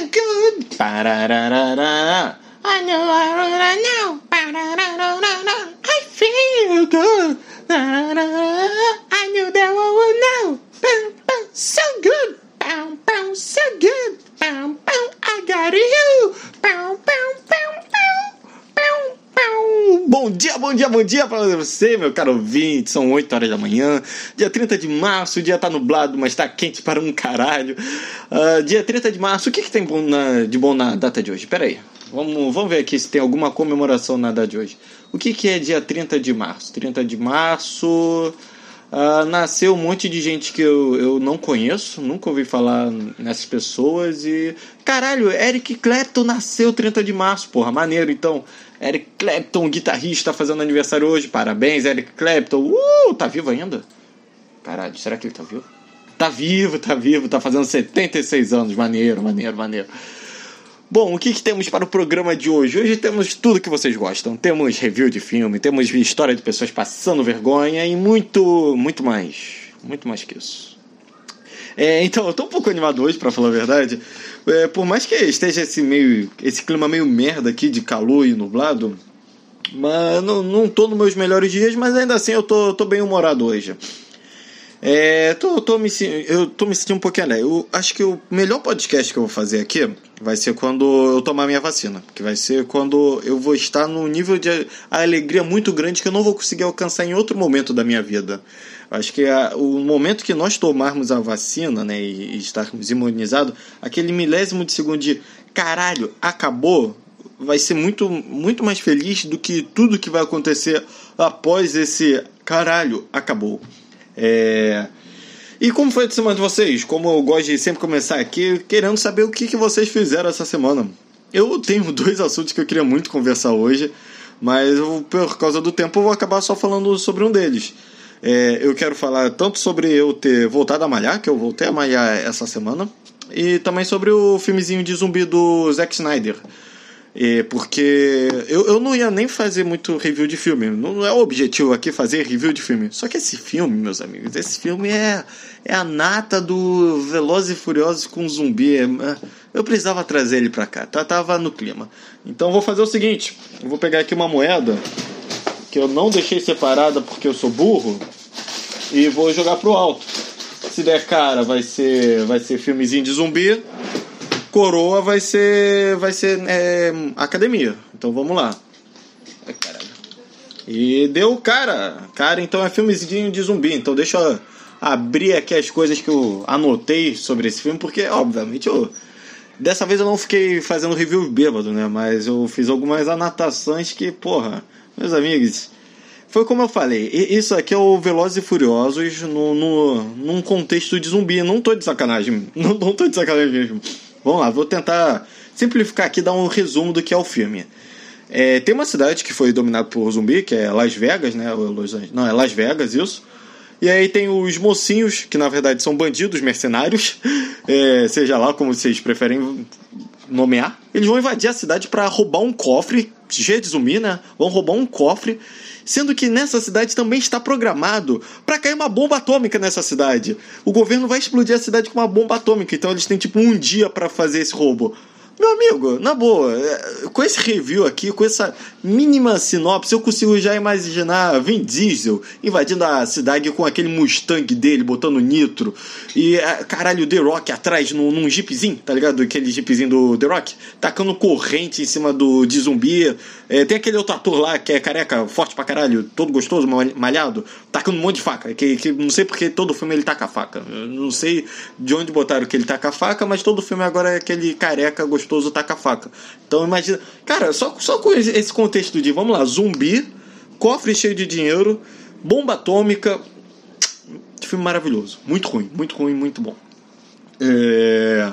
feel good. Parararara. I know I know. Parararara. I feel good. I knew that one would know. Bow, bow, so good. Bow, bow, so good. Bow, bow, I got you. Bom dia, bom dia, bom dia para você, meu caro ouvinte. São 8 horas da manhã, dia 30 de março. O dia tá nublado, mas tá quente para um caralho. Uh, dia 30 de março, o que, que tem bom na, de bom na data de hoje? Pera aí, vamos, vamos ver aqui se tem alguma comemoração na data de hoje. O que, que é dia 30 de março? 30 de março. Uh, nasceu um monte de gente que eu, eu não conheço, nunca ouvi falar nessas pessoas e. Caralho, Eric Clapton nasceu 30 de março, porra, maneiro então. Eric Clapton, guitarrista, fazendo aniversário hoje, parabéns, Eric Clapton. Uh, tá vivo ainda? Caralho, será que ele tá vivo? Tá vivo, tá vivo, tá fazendo 76 anos, maneiro, maneiro, maneiro. Bom, o que, que, temos para o programa de hoje? Hoje temos tudo que vocês gostam. Temos review de filme, temos história de pessoas passando vergonha e muito, muito mais. Muito mais que isso. É, então, eu tô um pouco animado hoje, para falar a verdade. É, por mais que esteja esse, meio, esse clima meio merda aqui de calor e nublado, mas não, não tô nos meus melhores dias, mas ainda assim eu tô, tô bem humorado hoje. É, tô, tô me, eu tô me sentindo um pouquinho alegre. Eu acho que o melhor podcast que eu vou fazer aqui vai ser quando eu tomar minha vacina. Que vai ser quando eu vou estar num nível de alegria muito grande que eu não vou conseguir alcançar em outro momento da minha vida. Acho que a, o momento que nós tomarmos a vacina né, e, e estarmos imunizados, aquele milésimo de segundo de caralho, acabou, vai ser muito, muito mais feliz do que tudo que vai acontecer após esse caralho, acabou. É... E como foi a semana de vocês? Como eu gosto de sempre começar aqui, querendo saber o que, que vocês fizeram essa semana. Eu tenho dois assuntos que eu queria muito conversar hoje, mas eu, por causa do tempo eu vou acabar só falando sobre um deles. É, eu quero falar tanto sobre eu ter voltado a malhar, que eu voltei a malhar essa semana, e também sobre o filmezinho de zumbi do Zack Snyder. É, porque eu, eu não ia nem fazer muito review de filme. Não é o objetivo aqui fazer review de filme. Só que esse filme, meus amigos, esse filme é, é a nata do Velozes e Furiosos com zumbi. É, eu precisava trazer ele pra cá. Tá, tava no clima. Então vou fazer o seguinte: eu vou pegar aqui uma moeda que eu não deixei separada porque eu sou burro e vou jogar pro alto. Se der cara, vai ser, vai ser filmezinho de zumbi coroa vai ser vai ser é, academia. Então vamos lá. Ai, caralho. E deu cara. Cara, então é filmezinho de zumbi. Então deixa eu abrir aqui as coisas que eu anotei sobre esse filme, porque obviamente eu dessa vez eu não fiquei fazendo review bêbado, né? Mas eu fiz algumas anotações que, porra, meus amigos, foi como eu falei, isso aqui é o Velozes e Furiosos no, no, num contexto de zumbi. Não tô de sacanagem. Não, não tô de sacanagem mesmo. Vamos lá, vou tentar simplificar aqui, dar um resumo do que é o filme. É, tem uma cidade que foi dominada por zumbi, que é Las Vegas, né? Não, é Las Vegas, isso. E aí tem os mocinhos, que na verdade são bandidos mercenários, é, seja lá como vocês preferem nomear. Eles vão invadir a cidade para roubar um cofre, zumbi, né? Vão roubar um cofre sendo que nessa cidade também está programado para cair uma bomba atômica nessa cidade. O governo vai explodir a cidade com uma bomba atômica, então eles têm tipo um dia para fazer esse roubo. Meu amigo, na boa, é, com esse review aqui, com essa mínima sinopse, eu consigo já imaginar Vin Diesel invadindo a cidade com aquele Mustang dele, botando nitro, e é, caralho, o The Rock atrás num, num jeepzinho, tá ligado? Aquele jeepzinho do The Rock, tacando corrente em cima do de zumbi. É, tem aquele outro ator lá que é careca, forte pra caralho, todo gostoso, malhado, tacando um monte de faca. Que, que não sei porque todo filme ele taca faca. Eu não sei de onde botaram que ele taca faca, mas todo filme agora é aquele careca gostoso gostoso taca faca. Então imagina. Cara, só, só com esse contexto de, vamos lá, zumbi, cofre cheio de dinheiro, bomba atômica. Filme maravilhoso. Muito ruim, muito ruim, muito bom. É.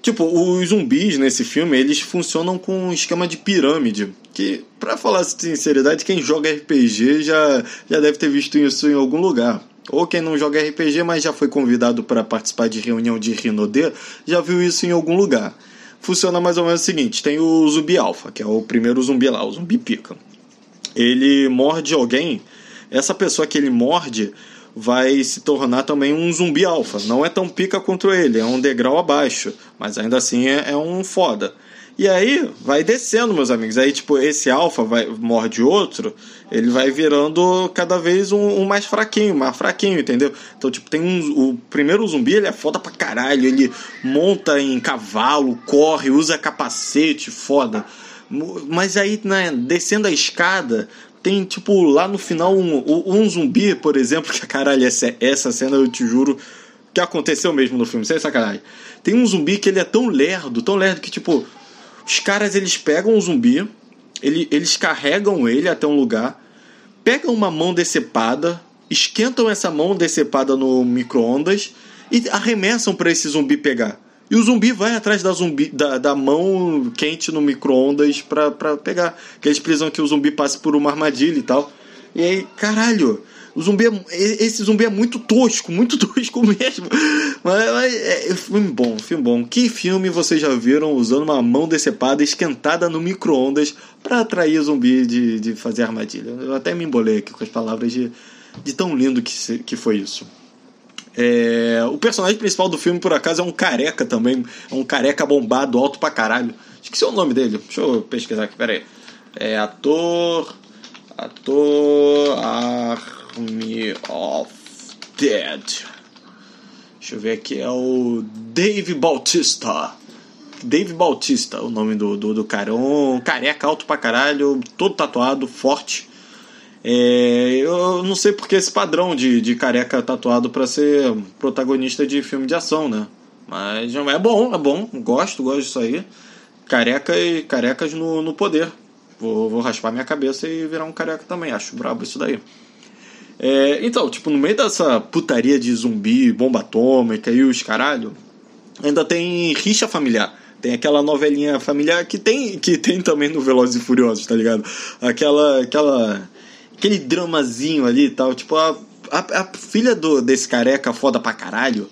Tipo, os zumbis nesse filme, eles funcionam com um esquema de pirâmide. Que, pra falar sinceridade, quem joga RPG já, já deve ter visto isso em algum lugar. Ou quem não joga RPG, mas já foi convidado para participar de reunião de Rinodê, já viu isso em algum lugar funciona mais ou menos o seguinte: tem o zumbi alfa, que é o primeiro zumbi lá, o zumbi pica. Ele morde alguém, essa pessoa que ele morde vai se tornar também um zumbi alfa. Não é tão pica contra ele, é um degrau abaixo, mas ainda assim é, é um foda. E aí vai descendo, meus amigos. Aí, tipo, esse alfa vai morde outro, ele vai virando cada vez um, um, mais fraquinho, mais fraquinho, entendeu? Então, tipo, tem um. O primeiro zumbi, ele é foda pra caralho. Ele monta em cavalo, corre, usa capacete, foda. Mas aí, né, descendo a escada, tem, tipo, lá no final, um, um zumbi, por exemplo, que caralho, essa, essa cena eu te juro que aconteceu mesmo no filme, sem sacanagem. Tem um zumbi que ele é tão lerdo, tão lerdo que, tipo, os caras eles pegam o zumbi, ele, eles carregam ele até um lugar, pegam uma mão decepada, esquentam essa mão decepada no micro-ondas e arremessam para esse zumbi pegar. E o zumbi vai atrás da, zumbi, da, da mão quente no micro-ondas pra, pra pegar. Que eles precisam que o zumbi passe por uma armadilha e tal. E aí, caralho, o zumbi é, esse zumbi é muito tosco, muito tosco mesmo. Mas, mas é, filme bom, filme bom. Que filme vocês já viram usando uma mão decepada esquentada no micro-ondas pra atrair zumbi de, de fazer armadilha? Eu até me embolei aqui com as palavras de, de tão lindo que, que foi isso. É, o personagem principal do filme, por acaso, é um careca também. É um careca bombado, alto pra caralho. Esqueci o nome dele. Deixa eu pesquisar aqui, peraí. É ator. Ator. Army of Dead. Deixa eu ver aqui. É o Dave Bautista. Dave Bautista, o nome do, do, do cara. Um careca alto pra caralho, todo tatuado, forte. É, eu não sei porque esse padrão de, de careca tatuado para ser protagonista de filme de ação, né? Mas é bom, é bom. Gosto, gosto disso aí. Careca e carecas no, no poder. Vou, vou raspar minha cabeça e virar um careca também. Acho brabo isso daí. É, então, tipo, no meio dessa putaria de zumbi, bomba atômica e os caralho, ainda tem rixa familiar. Tem aquela novelinha familiar que tem, que tem também no Velozes e Furiosos, tá ligado? Aquela, aquela aquele dramazinho ali e tal. Tipo, a, a, a, filha do, desse careca foda pra caralho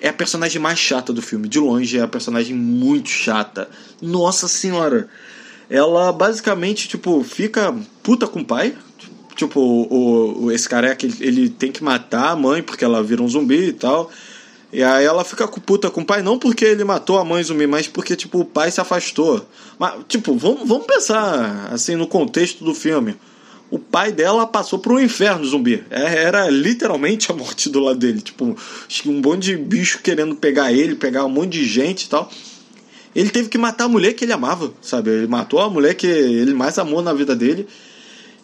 é a personagem mais chata do filme. De longe, é a personagem muito chata. Nossa senhora! Ela basicamente, tipo, fica puta com o pai. Tipo, o, o, esse careca, ele, ele tem que matar a mãe porque ela vira um zumbi e tal. E aí ela fica puta com o pai, não porque ele matou a mãe zumbi, mas porque, tipo, o pai se afastou. Mas, tipo, vamos, vamos pensar, assim, no contexto do filme o pai dela passou por um inferno zumbi. É, era literalmente a morte do lado dele. Tipo, um monte de bicho querendo pegar ele, pegar um monte de gente e tal. Ele teve que matar a mulher que ele amava, sabe? Ele matou a mulher que ele mais amou na vida dele.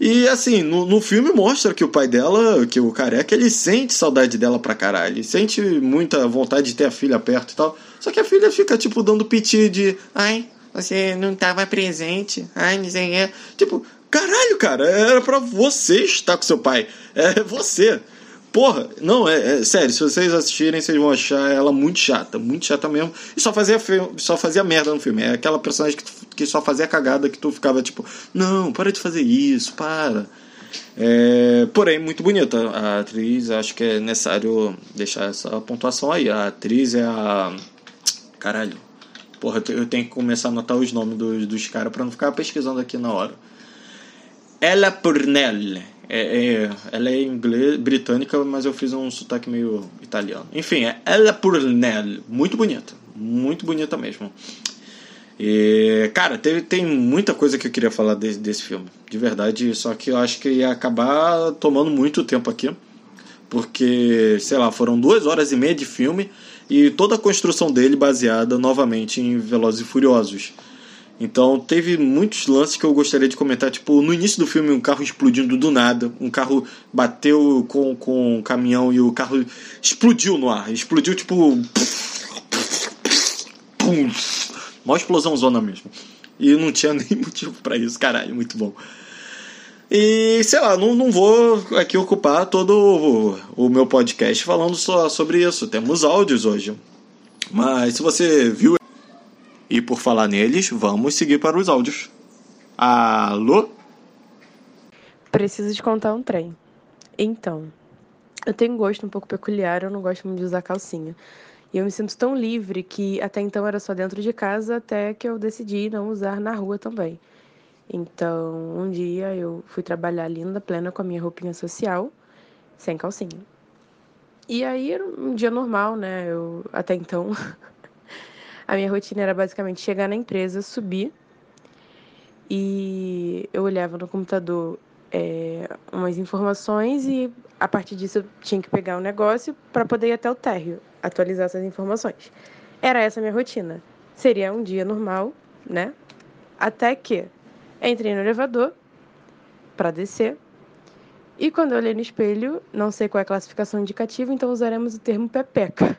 E assim, no, no filme mostra que o pai dela, que o careca, ele sente saudade dela pra caralho. Ele sente muita vontade de ter a filha perto e tal. Só que a filha fica, tipo, dando piti de. Ai, você não estava presente. Ai, não sei. Tipo, Caralho, cara, era para você estar com seu pai. É você. Porra, não, é, é, sério, se vocês assistirem, vocês vão achar ela muito chata, muito chata mesmo. E só fazia, só fazia merda no filme. É aquela personagem que, que só fazia cagada que tu ficava tipo, não, para de fazer isso, para. É, porém, muito bonita a atriz, acho que é necessário deixar essa pontuação aí. A atriz é a. Caralho. Porra, eu tenho que começar a anotar os nomes dos, dos caras pra não ficar pesquisando aqui na hora. Ella Purnell. É, é, ela é inglês, britânica, mas eu fiz um sotaque meio italiano. Enfim, é Ella Purnell. Muito bonita. Muito bonita mesmo. E, cara, teve, tem muita coisa que eu queria falar desse, desse filme. De verdade, só que eu acho que ia acabar tomando muito tempo aqui. Porque, sei lá, foram duas horas e meia de filme e toda a construção dele baseada novamente em Velozes e Furiosos. Então teve muitos lances que eu gostaria de comentar, tipo, no início do filme um carro explodindo do nada, um carro bateu com, com um caminhão e o carro explodiu no ar, explodiu tipo pum, uma explosão zona mesmo. E não tinha nem motivo para isso, caralho, muito bom. E sei lá, não, não vou aqui ocupar todo o, o meu podcast falando só sobre isso. Temos áudios hoje. Mas se você viu e por falar neles, vamos seguir para os áudios. Alô? Preciso te contar um trem. Então, eu tenho um gosto um pouco peculiar, eu não gosto muito de usar calcinha. E eu me sinto tão livre que até então era só dentro de casa, até que eu decidi não usar na rua também. Então, um dia eu fui trabalhar linda, plena com a minha roupinha social, sem calcinha. E aí um dia normal, né? Eu até então a minha rotina era basicamente chegar na empresa, subir e eu olhava no computador é, umas informações e a partir disso eu tinha que pegar o um negócio para poder ir até o térreo, atualizar essas informações. Era essa a minha rotina. Seria um dia normal, né? Até que entrei no elevador para descer. E quando eu olhei no espelho, não sei qual é a classificação indicativa, então usaremos o termo pepeca.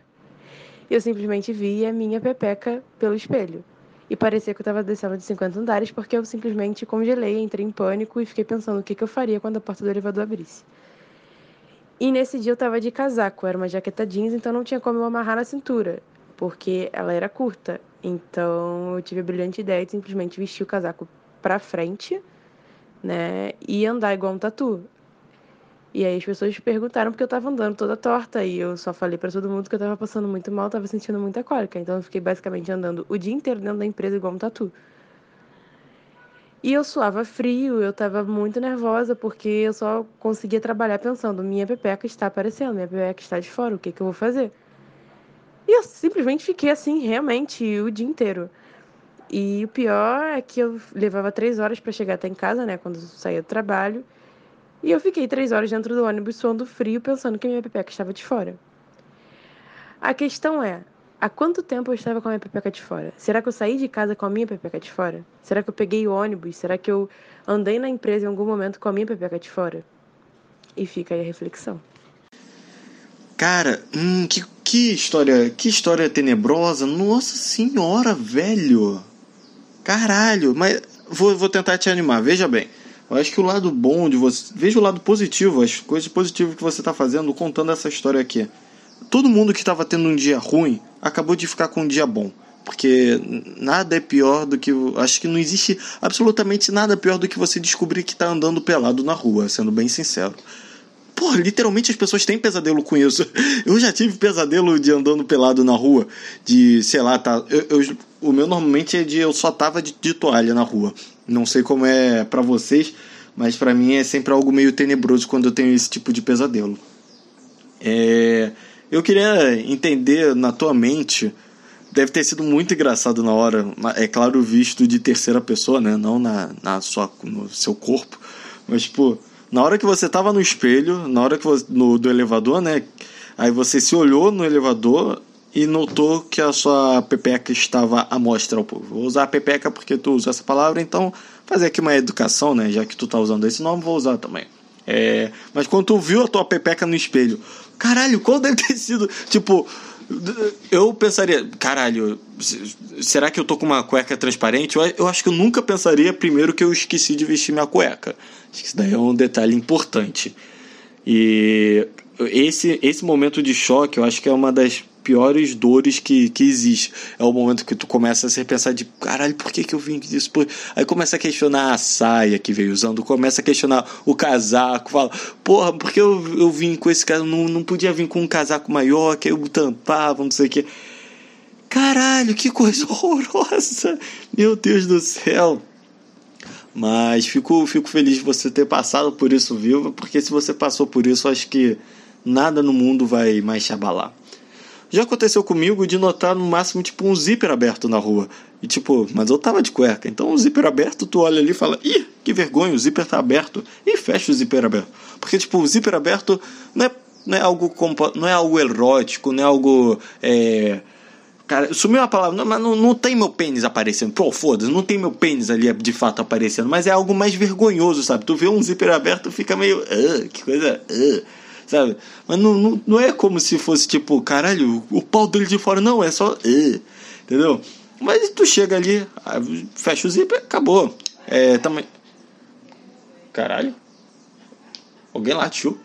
Eu simplesmente vi a minha pepeca pelo espelho. E parecia que eu estava descendo de 50 andares porque eu simplesmente congelei, entrei em pânico e fiquei pensando o que, que eu faria quando a porta do elevador abrisse. E nesse dia eu estava de casaco, era uma jaqueta jeans, então não tinha como eu amarrar na cintura, porque ela era curta. Então eu tive a brilhante ideia de simplesmente vestir o casaco para frente, né, e andar igual um tatu. E aí as pessoas perguntaram porque eu tava andando toda torta e eu só falei para todo mundo que eu tava passando muito mal, tava sentindo muita cólica. Então eu fiquei basicamente andando o dia inteiro dentro da empresa igual um tatu. E eu suava frio, eu tava muito nervosa porque eu só conseguia trabalhar pensando, minha pepeca está aparecendo, minha pepeca está de fora, o que que eu vou fazer? E eu simplesmente fiquei assim, realmente, o dia inteiro. E o pior é que eu levava três horas para chegar até em casa, né, quando eu saía do trabalho. E eu fiquei três horas dentro do ônibus suando frio, pensando que minha pepeca estava de fora. A questão é, há quanto tempo eu estava com a minha pepeca de fora? Será que eu saí de casa com a minha pepeca de fora? Será que eu peguei o ônibus? Será que eu andei na empresa em algum momento com a minha pepeca de fora? E fica aí a reflexão. Cara, hum, que, que história, que história tenebrosa. Nossa senhora, velho. Caralho, mas vou, vou tentar te animar. Veja bem. Eu acho que o lado bom de você. Veja o lado positivo, as coisas positivas que você está fazendo contando essa história aqui. Todo mundo que estava tendo um dia ruim acabou de ficar com um dia bom. Porque nada é pior do que. Acho que não existe absolutamente nada pior do que você descobrir que está andando pelado na rua, sendo bem sincero. Pô, literalmente as pessoas têm pesadelo com isso. Eu já tive pesadelo de andando pelado na rua. De, sei lá, tá. Eu, eu o meu normalmente é de eu só tava de, de toalha na rua. Não sei como é para vocês, mas para mim é sempre algo meio tenebroso quando eu tenho esse tipo de pesadelo. É, eu queria entender na tua mente, deve ter sido muito engraçado na hora, é claro, visto de terceira pessoa, né? Não na, na sua, no seu corpo, mas tipo, na hora que você tava no espelho, na hora que você, no, do elevador, né? Aí você se olhou no elevador e notou que a sua pepeca estava à mostra ao povo. Vou usar pepeca porque tu usa essa palavra, então fazer aqui uma educação, né? Já que tu tá usando esse nome, vou usar também. É, mas quando tu viu a tua pepeca no espelho, caralho, qual deve ter sido? Tipo, eu pensaria, caralho, será que eu tô com uma cueca transparente? Eu, eu acho que eu nunca pensaria primeiro que eu esqueci de vestir minha cueca. Acho que isso daí é um detalhe importante. E esse, esse momento de choque, eu acho que é uma das piores dores que, que existe. É o momento que tu começa a se pensar de caralho, por que, que eu vim disso? Aí começa a questionar a saia que veio usando, começa a questionar o casaco, fala, porra, por que eu, eu vim com esse cara? Não, não podia vir com um casaco maior, que eu tampava, não sei o que. Caralho, que coisa horrorosa! Meu Deus do céu! Mas fico, fico feliz de você ter passado por isso vivo, porque se você passou por isso, acho que nada no mundo vai mais te abalar. Já aconteceu comigo de notar no máximo tipo um zíper aberto na rua. E tipo, mas eu tava de cueca. Então o zíper aberto, tu olha ali e fala: "Ih, que vergonha, o zíper tá aberto". E fecha o zíper aberto. Porque tipo, o zíper aberto não é, não é algo não é algo erótico, não é algo é... Cara, sumiu a palavra, não, mas não, não tem meu pênis aparecendo. Pô, foda-se, não tem meu pênis ali de fato aparecendo, mas é algo mais vergonhoso, sabe? Tu vê um zíper aberto, fica meio, uh, que coisa, uh sabe? Mas não, não, não é como se fosse tipo, caralho, o pau dele de fora, não, é só. Entendeu? Mas tu chega ali, fecha o zíper, acabou. É, também. Caralho. Alguém latiu.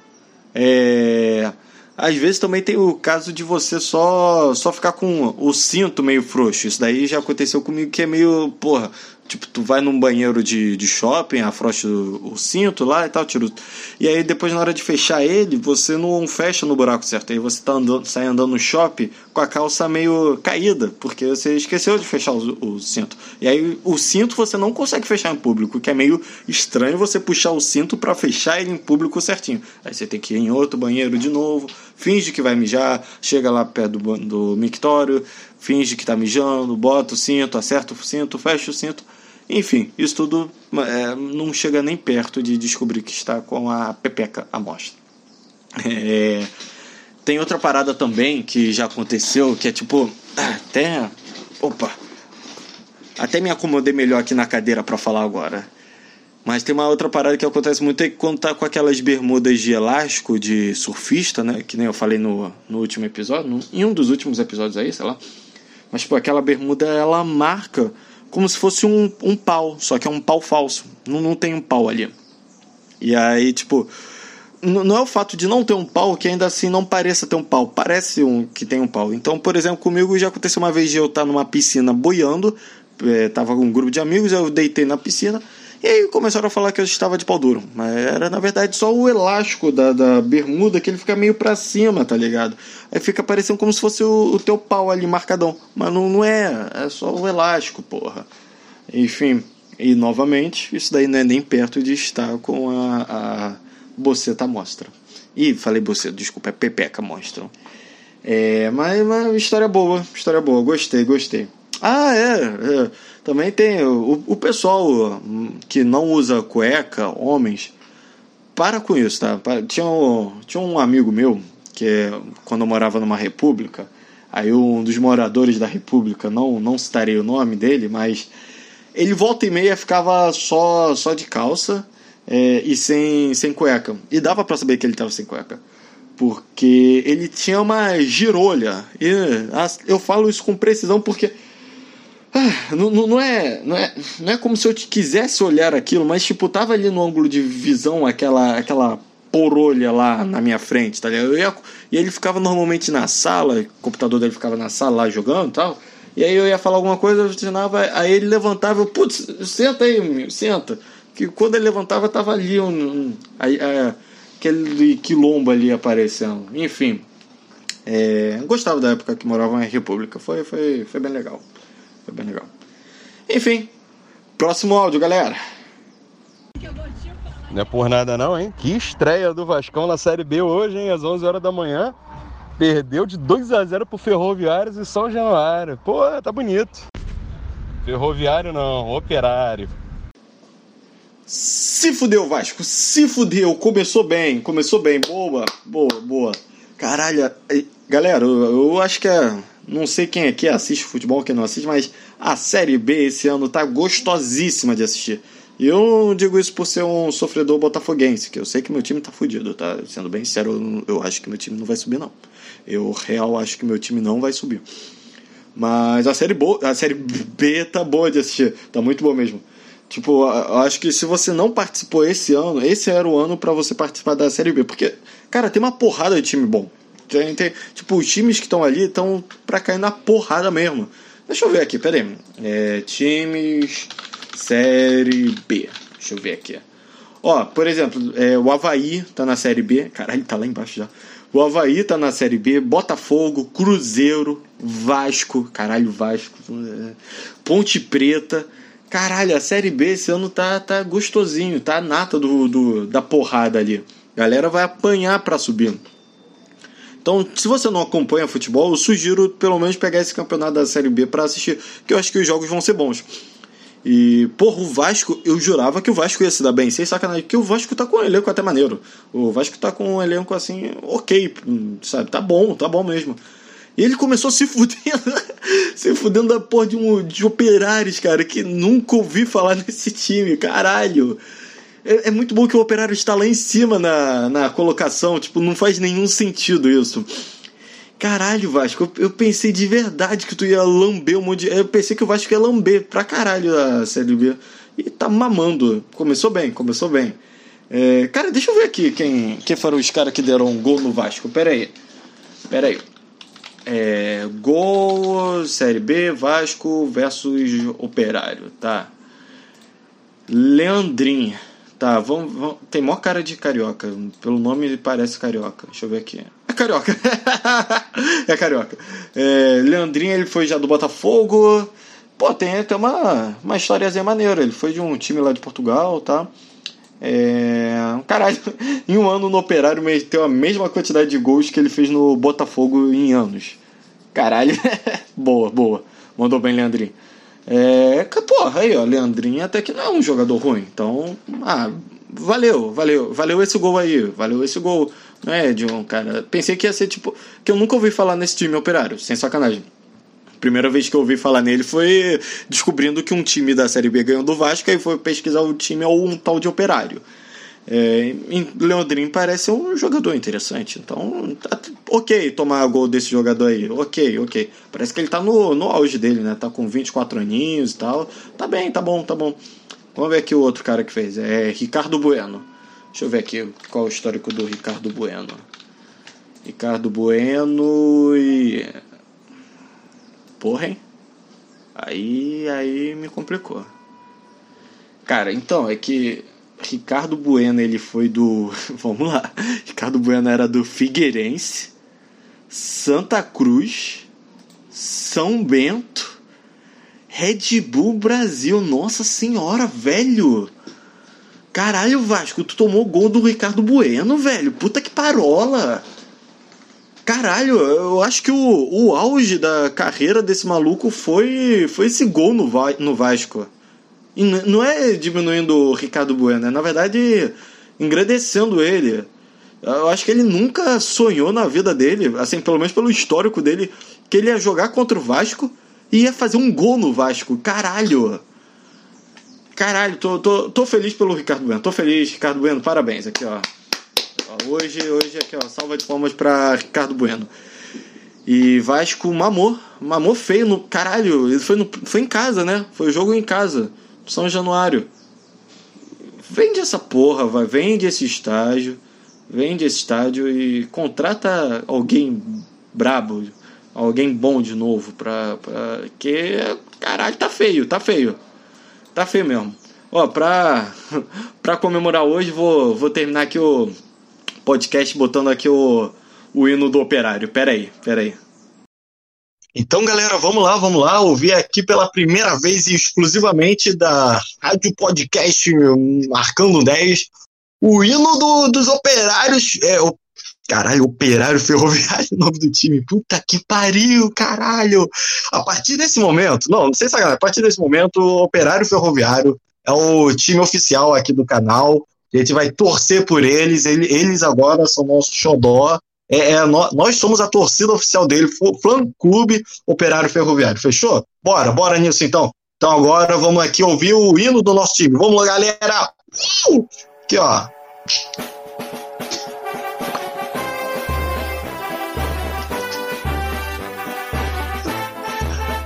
É. Às vezes também tem o caso de você só só ficar com o cinto meio frouxo. Isso daí já aconteceu comigo que é meio, porra, Tipo, tu vai num banheiro de, de shopping, afrouxa o, o cinto lá e tal, tira o... E aí depois na hora de fechar ele, você não fecha no buraco certo. Aí você tá andando, sai andando no shopping com a calça meio caída, porque você esqueceu de fechar o, o cinto. E aí o cinto você não consegue fechar em público, que é meio estranho você puxar o cinto para fechar ele em público certinho. Aí você tem que ir em outro banheiro de novo, finge que vai mijar, chega lá perto do, do mictório, finge que tá mijando, bota o cinto, acerta o cinto, fecha o cinto. Enfim, isso tudo é, não chega nem perto de descobrir que está com a pepeca à mostra. É, tem outra parada também que já aconteceu, que é tipo. Até. Opa! Até me acomodei melhor aqui na cadeira para falar agora. Mas tem uma outra parada que acontece muito é quando tá com aquelas bermudas de elástico de surfista, né? Que nem eu falei no, no último episódio, no, em um dos últimos episódios aí, sei lá. Mas, tipo, aquela bermuda ela marca como se fosse um, um pau, só que é um pau falso. Não, não tem um pau ali. E aí, tipo, não é o fato de não ter um pau que ainda assim não pareça ter um pau. Parece um que tem um pau. Então, por exemplo, comigo já aconteceu uma vez de eu estar numa piscina boiando, é, tava com um grupo de amigos, eu deitei na piscina. E aí começaram a falar que eu estava de pau duro. Mas era, na verdade, só o elástico da, da bermuda que ele fica meio pra cima, tá ligado? Aí fica parecendo como se fosse o, o teu pau ali marcadão. Mas não, não é, é só o elástico, porra. Enfim, e novamente, isso daí não é nem perto de estar com a, a boceta mostra. Ih, falei boceta, desculpa, é pepeca mostra. É, mas, mas história boa, história boa, gostei, gostei. Ah, é, é. Também tem o, o pessoal que não usa cueca, homens, para com isso, tá? Tinha um, tinha um amigo meu que quando eu morava numa república, aí um dos moradores da república, não, não citarei o nome dele, mas ele volta e meia ficava só, só de calça é, e sem, sem cueca. E dava para saber que ele estava sem cueca. Porque ele tinha uma girolha. E eu falo isso com precisão porque ah, não, não, é, não, é, não é como se eu quisesse olhar aquilo, mas tipo, tava ali no ângulo de visão aquela, aquela porolha lá na minha frente, tá ligado? Ia, e ele ficava normalmente na sala, o computador dele ficava na sala lá jogando e tal. E aí eu ia falar alguma coisa, eu aí ele levantava, eu, putz, senta aí, senta. Que quando ele levantava, tava ali um, um aquele quilombo ali aparecendo. Enfim, é, gostava da época que morava na República, foi, foi, foi bem legal. Foi bem legal. Enfim, próximo áudio, galera. Não é por nada não, hein? Que estreia do Vascão na Série B hoje, hein? Às 11 horas da manhã. Perdeu de 2 a 0 pro Ferroviários e São Januário. Pô, tá bonito. Ferroviário não, Operário. Se fudeu, Vasco. Se fudeu. Começou bem, começou bem. Boa, boa, boa. Caralho, galera, eu, eu acho que é não sei quem aqui assiste futebol, quem não assiste, mas a Série B esse ano tá gostosíssima de assistir. E eu não digo isso por ser um sofredor botafoguense, que eu sei que meu time tá fudido, tá? Sendo bem sincero, eu, eu acho que meu time não vai subir, não. Eu, real, acho que meu time não vai subir. Mas a série, a série B tá boa de assistir, tá muito boa mesmo. Tipo, eu acho que se você não participou esse ano, esse era o ano para você participar da Série B. Porque, cara, tem uma porrada de time bom. Tem, tem, tipo, os times que estão ali estão pra cair na porrada mesmo. Deixa eu ver aqui, pera aí. É, times Série B. Deixa eu ver aqui. Ó, por exemplo, é, o Havaí tá na Série B. Caralho, tá lá embaixo já. O Havaí tá na Série B, Botafogo, Cruzeiro, Vasco, caralho, Vasco, Ponte Preta. Caralho, a Série B esse ano tá, tá gostosinho, tá nata do, do, da porrada ali. Galera vai apanhar pra subir. Então, se você não acompanha futebol, eu sugiro pelo menos pegar esse campeonato da Série B para assistir, que eu acho que os jogos vão ser bons. E, porra, o Vasco, eu jurava que o Vasco ia se dar bem, sem sacanagem, porque o Vasco tá com um elenco até maneiro. O Vasco tá com um elenco assim, ok, sabe? Tá bom, tá bom mesmo. E ele começou se fudendo, se fudendo da porra de, um, de operários, cara, que nunca ouvi falar nesse time, caralho. É, é, muito bom que o Operário está lá em cima na, na colocação. Tipo, não faz nenhum sentido isso. Caralho, Vasco, eu, eu pensei de verdade que tu ia lamber um monte de... Eu pensei que o Vasco ia lamber pra caralho a Série B. E tá mamando. Começou bem, começou bem. É, cara, deixa eu ver aqui quem, quem foram os caras que deram um gol no Vasco. Pera aí. Pera aí. É, gol, Série B, Vasco versus Operário, tá? Leandrinho. Tá, vamos, vamos. Tem maior cara de carioca. Pelo nome ele parece carioca. Deixa eu ver aqui. É carioca. é carioca. É, Leandrinho, ele foi já do Botafogo. Pô, tem até uma, uma historiazinha maneira. Ele foi de um time lá de Portugal, tá? É, caralho, em um ano no Operário meteu a mesma quantidade de gols que ele fez no Botafogo em anos. Caralho, boa, boa. Mandou bem, Leandrinho. É, porra, aí, ó, Leandrinho até que não é um jogador ruim. Então, ah, valeu, valeu, valeu esse gol aí, valeu esse gol. Não é, John, cara. Pensei que ia ser tipo. Que eu nunca ouvi falar nesse time operário, sem sacanagem. Primeira vez que eu ouvi falar nele foi descobrindo que um time da Série B ganhou do Vasco e foi pesquisar o time ou um tal de operário. É, Leandrinho parece um jogador interessante. Então, tá, ok tomar gol desse jogador aí. Ok, ok. Parece que ele tá no, no auge dele, né? Tá com 24 aninhos e tal. Tá bem, tá bom, tá bom. Vamos ver aqui o outro cara que fez. É Ricardo Bueno. Deixa eu ver aqui qual é o histórico do Ricardo Bueno. Ricardo Bueno e. Porra, hein? Aí, aí me complicou. Cara, então, é que Ricardo Bueno, ele foi do. Vamos lá. Ricardo Bueno era do Figueirense, Santa Cruz, São Bento, Red Bull Brasil. Nossa senhora, velho! Caralho, Vasco, tu tomou gol do Ricardo Bueno, velho. Puta que parola! Caralho, eu acho que o, o auge da carreira desse maluco foi, foi esse gol no, no Vasco. E não é diminuindo o Ricardo Bueno, é na verdade engrandecendo ele. Eu acho que ele nunca sonhou na vida dele, assim, pelo menos pelo histórico dele, que ele ia jogar contra o Vasco e ia fazer um gol no Vasco. Caralho! Caralho, tô, tô, tô feliz pelo Ricardo Bueno. Tô feliz, Ricardo Bueno, parabéns. Aqui, ó. Hoje, hoje aqui, ó, salva de palmas pra Ricardo Bueno. E Vasco mamou, mamou feio no. Caralho, ele foi, no, foi em casa, né? Foi o jogo em casa. São Januário. Vende essa porra, vai, vende esse estágio, vende esse estádio e contrata alguém brabo, alguém bom de novo pra, pra que caralho tá feio, tá feio. Tá feio mesmo. Ó, pra, pra comemorar hoje, vou, vou terminar aqui o podcast botando aqui o, o hino do operário. Pera aí, pera aí. Então, galera, vamos lá, vamos lá, ouvir aqui pela primeira vez e exclusivamente da Rádio Podcast Marcando 10, o hino do, dos operários. É, o, caralho, Operário Ferroviário, nome do time. Puta que pariu, caralho. A partir desse momento, não, não sei se a partir desse momento, o Operário Ferroviário é o time oficial aqui do canal. A gente vai torcer por eles, eles agora são nosso xodó. É, é, nós somos a torcida oficial dele, Flan Clube Operário Ferroviário. Fechou? Bora, bora nisso então. Então agora vamos aqui ouvir o hino do nosso time. Vamos lá, galera! Uh! Aqui, ó.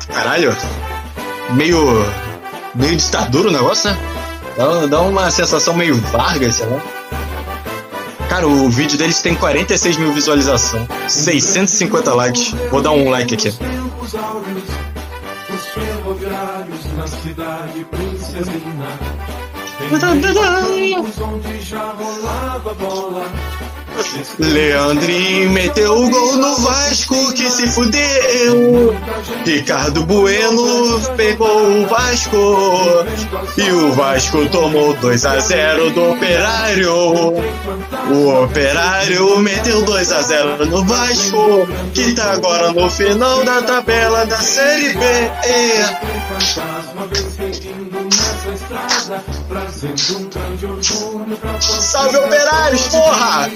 Caralho, meio. meio ditadura o negócio, né? Dá, dá uma sensação meio Vargas, sei lá. Cara, o vídeo deles tem 46 mil visualizações, 650 likes. Vou dar um like aqui. Os Leandrinho meteu o gol no Vasco que se fudeu. Ricardo Bueno pegou o Vasco. E o Vasco tomou 2 a 0 do Operário. O Operário meteu 2 a 0 no Vasco, que tá agora no final da tabela da Série B. Salve operários, porra!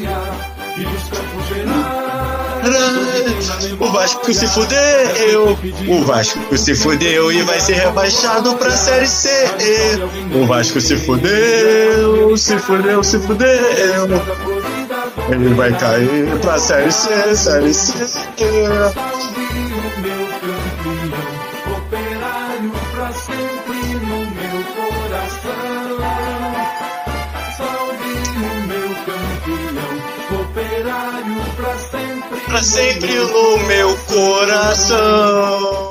O Vasco se fudeu, o Vasco se fudeu e vai ser rebaixado pra Série C. O Vasco se fudeu, se fudeu, se fudeu. Ele vai cair pra Série C, Série C. pra sempre no meu coração.